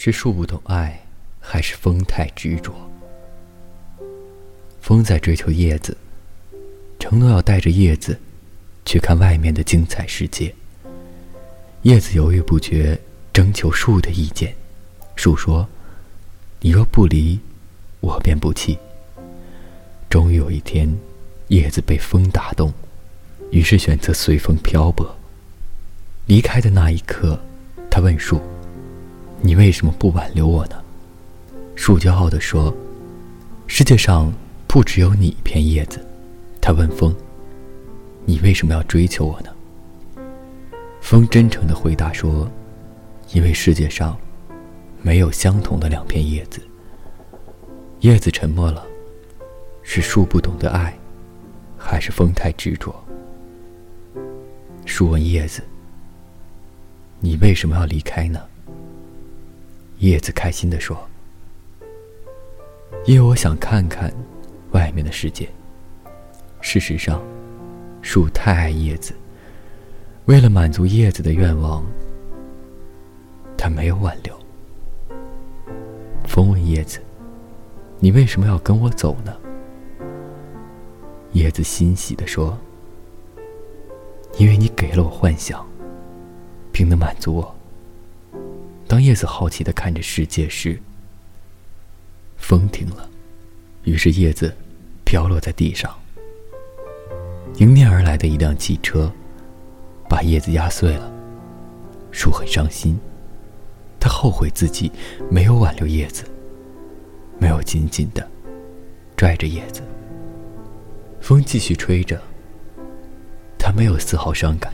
是树不懂爱，还是风太执着？风在追求叶子，承诺要带着叶子去看外面的精彩世界。叶子犹豫不决，征求树的意见。树说：“你若不离，我便不弃。”终于有一天，叶子被风打动，于是选择随风漂泊。离开的那一刻，他问树。你为什么不挽留我呢？树骄傲地说：“世界上不只有你一片叶子。”他问风：“你为什么要追求我呢？”风真诚地回答说：“因为世界上没有相同的两片叶子。”叶子沉默了，是树不懂得爱，还是风太执着？树问叶子：“你为什么要离开呢？”叶子开心地说：“因为我想看看外面的世界。”事实上，树太爱叶子，为了满足叶子的愿望，他没有挽留。风问叶子：“你为什么要跟我走呢？”叶子欣喜地说：“因为你给了我幻想，并能满足我。”当叶子好奇的看着世界时，风停了，于是叶子飘落在地上。迎面而来的一辆汽车把叶子压碎了，树很伤心，他后悔自己没有挽留叶子，没有紧紧的拽着叶子。风继续吹着，他没有丝毫伤感，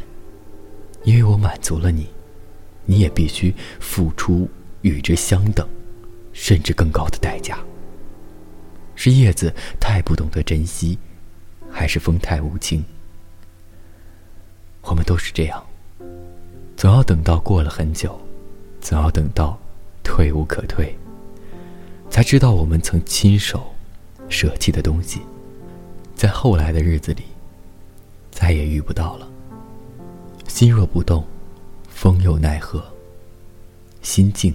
因为我满足了你。你也必须付出与之相等，甚至更高的代价。是叶子太不懂得珍惜，还是风太无情？我们都是这样，总要等到过了很久，总要等到退无可退，才知道我们曾亲手舍弃的东西，在后来的日子里再也遇不到了。心若不动。风又奈何？心静，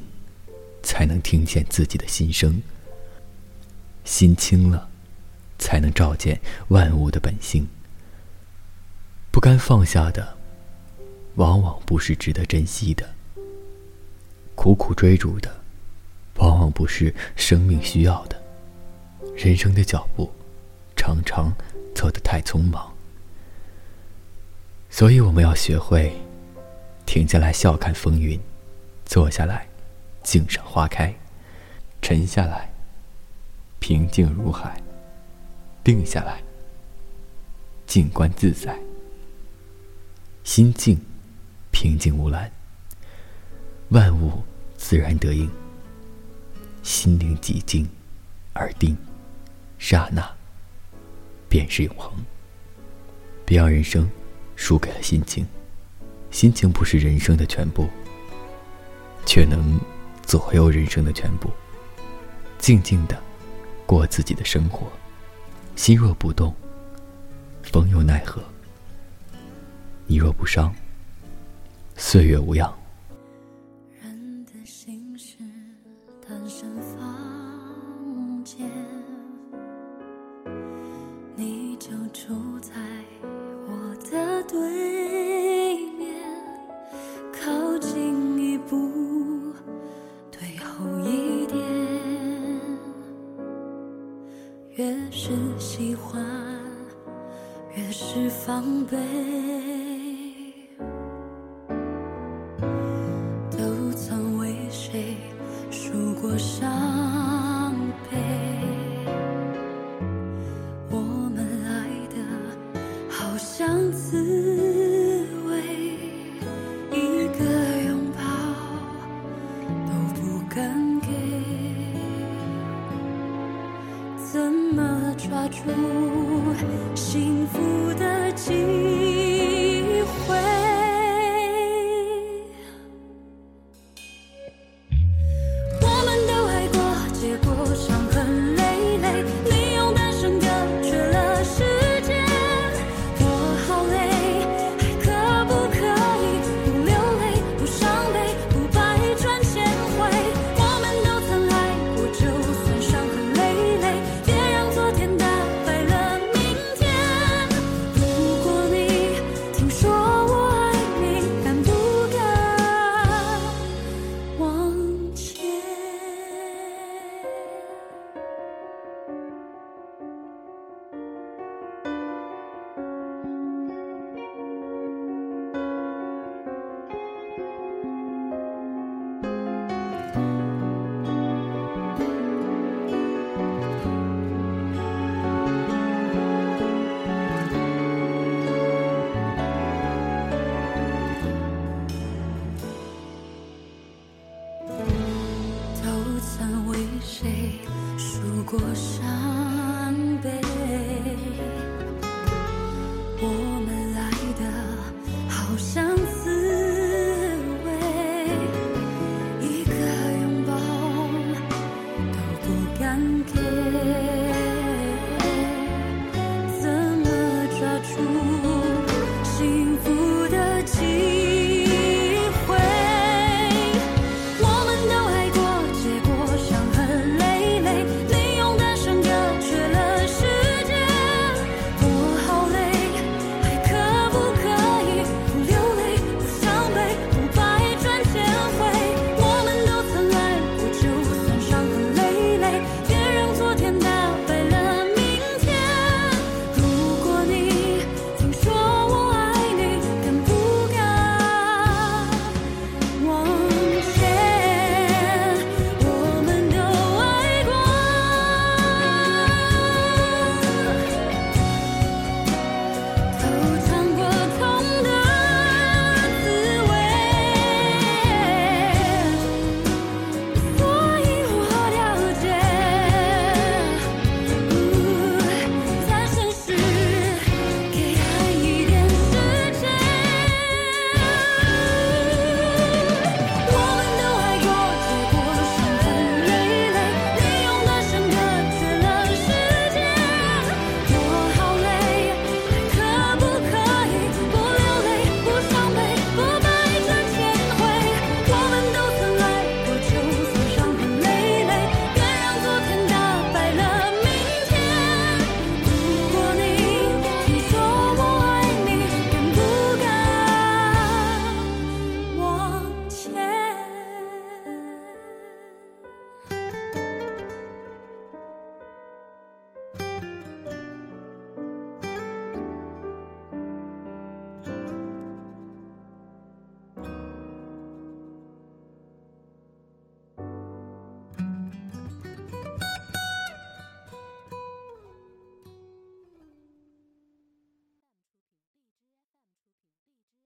才能听见自己的心声；心清了，才能照见万物的本性。不甘放下的，往往不是值得珍惜的；苦苦追逐的，往往不是生命需要的。人生的脚步，常常走得太匆忙，所以我们要学会。停下来，笑看风云；坐下来，静赏花开；沉下来，平静如海；定下来，静观自在。心静，平静无澜，万物自然得应。心灵寂静而定，刹那便是永恒。别让人生输给了心情。心情不是人生的全部，却能左右人生的全部。静静的过自己的生活，心若不动，风又奈何？你若不伤，岁月无恙。人的心事单身房间，越是喜欢越是防备，都曾为谁数过伤悲。我们爱的好像自怎么抓住幸福的机会？